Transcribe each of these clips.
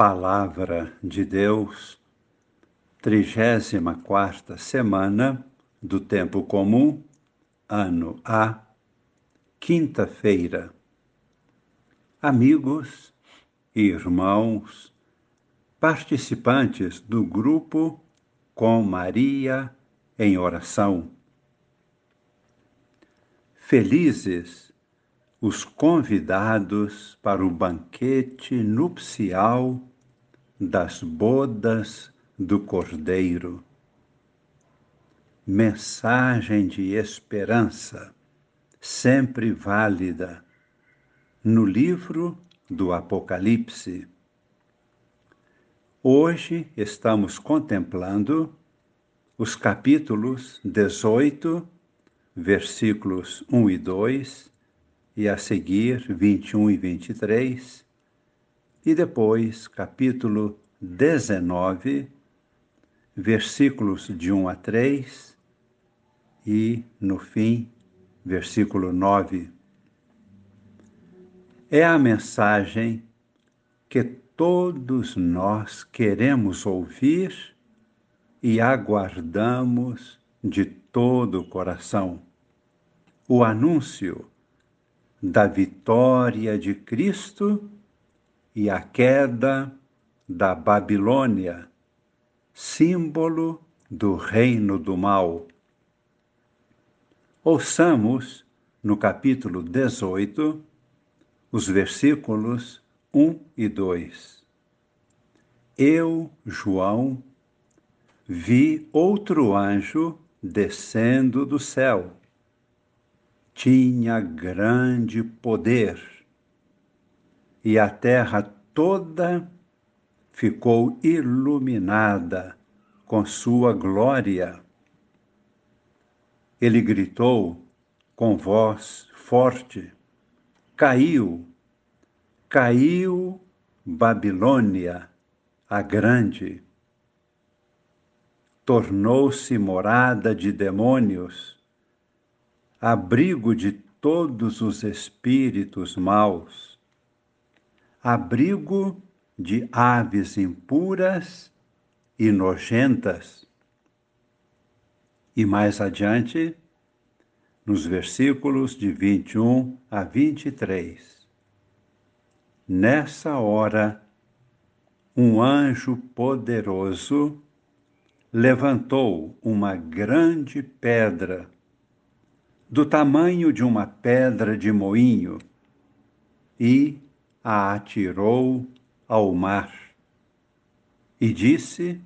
Palavra de Deus, 34 semana do Tempo Comum, ano A, quinta-feira. Amigos, irmãos, participantes do grupo Com Maria em Oração. Felizes os convidados para o banquete nupcial das bodas do Cordeiro. Mensagem de esperança, sempre válida, no livro do Apocalipse. Hoje estamos contemplando os capítulos 18, versículos 1 e 2 e a seguir 21 e 23, e depois capítulo 19, versículos de 1 a 3 e, no fim, versículo 9. É a mensagem que todos nós queremos ouvir e aguardamos de todo o coração. O anúncio da vitória de Cristo e a queda da Babilônia, símbolo do reino do mal. Ouçamos no capítulo 18 os versículos 1 e 2. Eu, João, vi outro anjo descendo do céu tinha grande poder, e a terra toda ficou iluminada com sua glória. Ele gritou com voz forte: Caiu, caiu Babilônia, a grande. Tornou-se morada de demônios abrigo de todos os espíritos maus, abrigo de aves impuras e nojentas. E mais adiante, nos versículos de 21 a 23. Nessa hora, um anjo poderoso levantou uma grande pedra do tamanho de uma pedra de moinho e a atirou ao mar. E disse: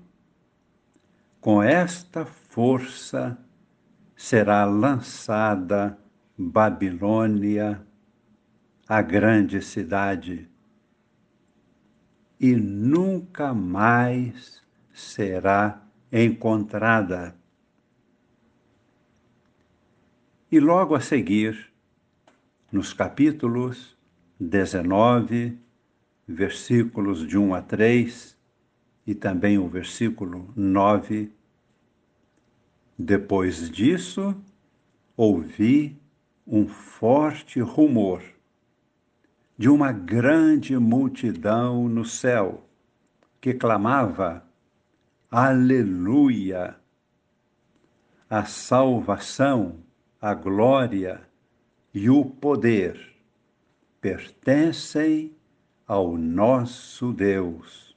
Com esta força será lançada Babilônia, a grande cidade, e nunca mais será encontrada. E logo a seguir, nos capítulos 19, versículos de 1 a 3 e também o versículo 9, depois disso, ouvi um forte rumor de uma grande multidão no céu que clamava: Aleluia! A salvação a glória e o poder pertencem ao nosso Deus.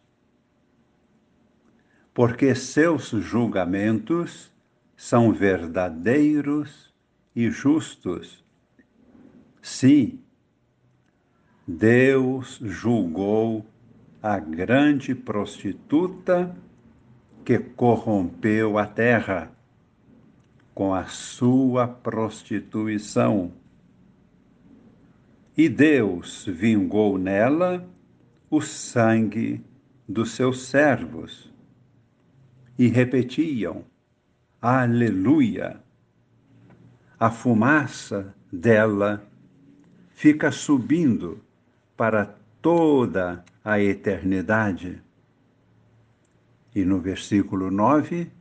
Porque seus julgamentos são verdadeiros e justos. Sim, Deus julgou a grande prostituta que corrompeu a terra com a sua prostituição. E Deus vingou nela o sangue dos seus servos. E repetiam: Aleluia! A fumaça dela fica subindo para toda a eternidade. E no versículo 9,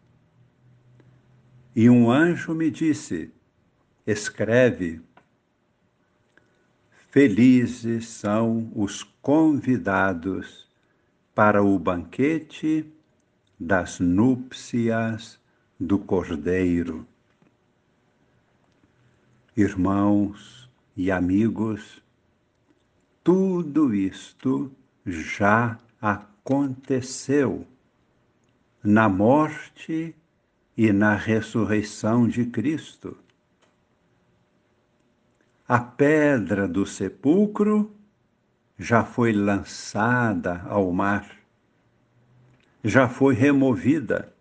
e um anjo me disse: Escreve. Felizes são os convidados para o banquete das núpcias do Cordeiro. Irmãos e amigos, tudo isto já aconteceu na morte e na ressurreição de Cristo. A pedra do sepulcro já foi lançada ao mar, já foi removida.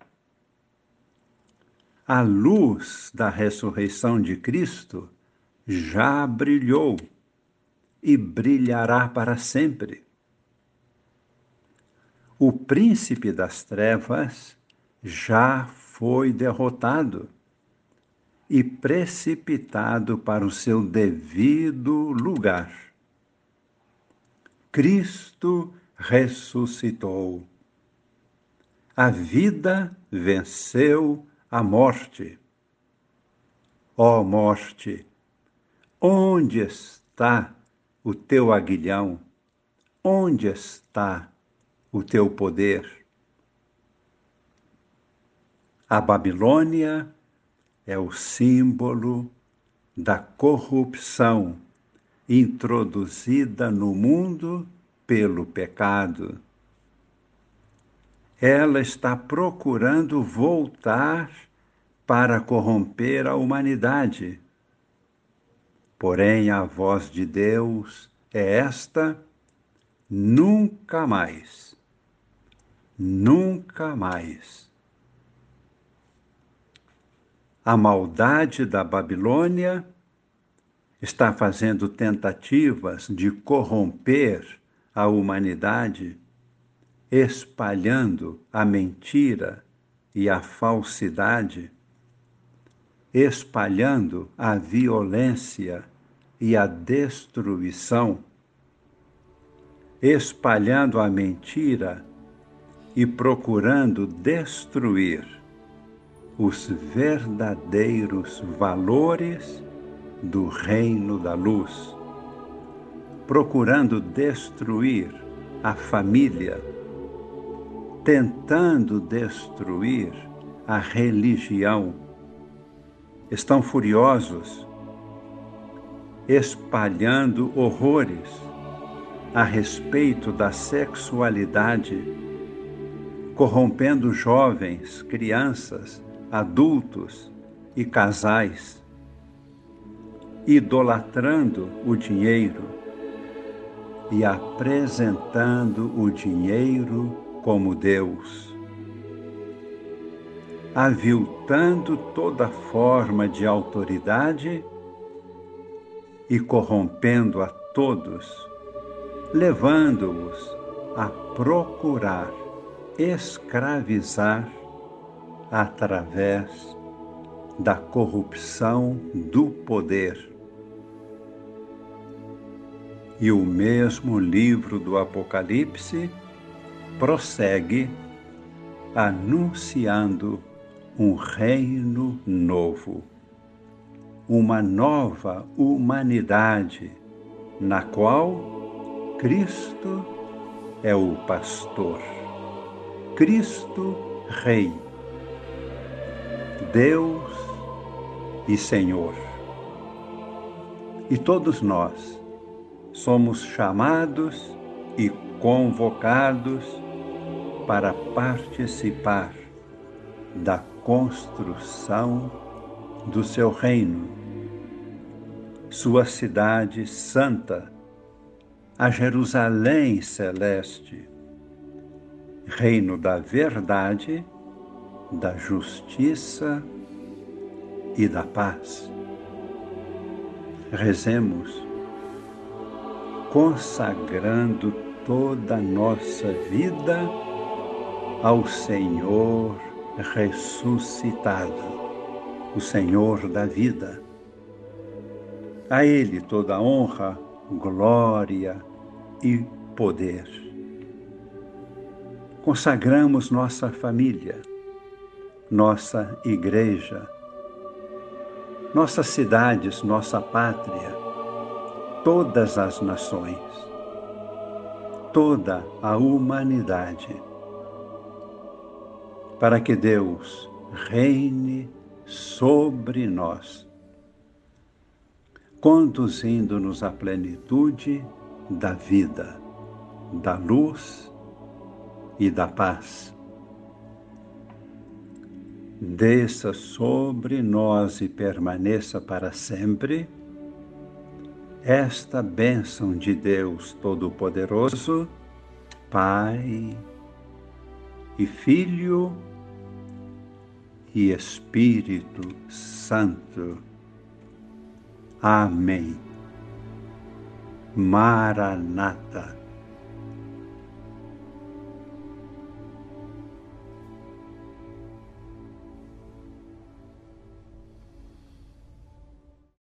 A luz da ressurreição de Cristo já brilhou e brilhará para sempre. O príncipe das trevas já foi derrotado e precipitado para o seu devido lugar. Cristo ressuscitou. A vida venceu a morte. Ó oh morte, onde está o teu aguilhão? Onde está o teu poder? A Babilônia é o símbolo da corrupção introduzida no mundo pelo pecado. Ela está procurando voltar para corromper a humanidade. Porém, a voz de Deus é esta: nunca mais, nunca mais. A maldade da Babilônia está fazendo tentativas de corromper a humanidade, espalhando a mentira e a falsidade, espalhando a violência e a destruição, espalhando a mentira e procurando destruir os verdadeiros valores do reino da luz, procurando destruir a família, tentando destruir a religião. Estão furiosos, espalhando horrores a respeito da sexualidade, corrompendo jovens, crianças, adultos e casais idolatrando o dinheiro e apresentando o dinheiro como Deus, aviltando toda forma de autoridade e corrompendo a todos, levando-os a procurar escravizar através da corrupção do poder. E o mesmo livro do Apocalipse prossegue anunciando um reino novo, uma nova humanidade na qual Cristo é o pastor, Cristo Rei, Deus e Senhor. E todos nós, somos chamados e convocados para participar da construção do seu reino, sua cidade santa, a Jerusalém celeste, reino da verdade, da justiça e da paz. Rezemos consagrando toda a nossa vida ao Senhor ressuscitado, o Senhor da vida. A Ele toda honra, glória e poder. Consagramos nossa família, nossa igreja, nossas cidades, nossa pátria todas as nações. toda a humanidade, para que Deus reine sobre nós, conduzindo-nos à plenitude da vida, da luz e da paz. Desça sobre nós e permaneça para sempre esta bênção de Deus Todo-Poderoso, Pai e Filho e Espírito Santo. Amém. Maranata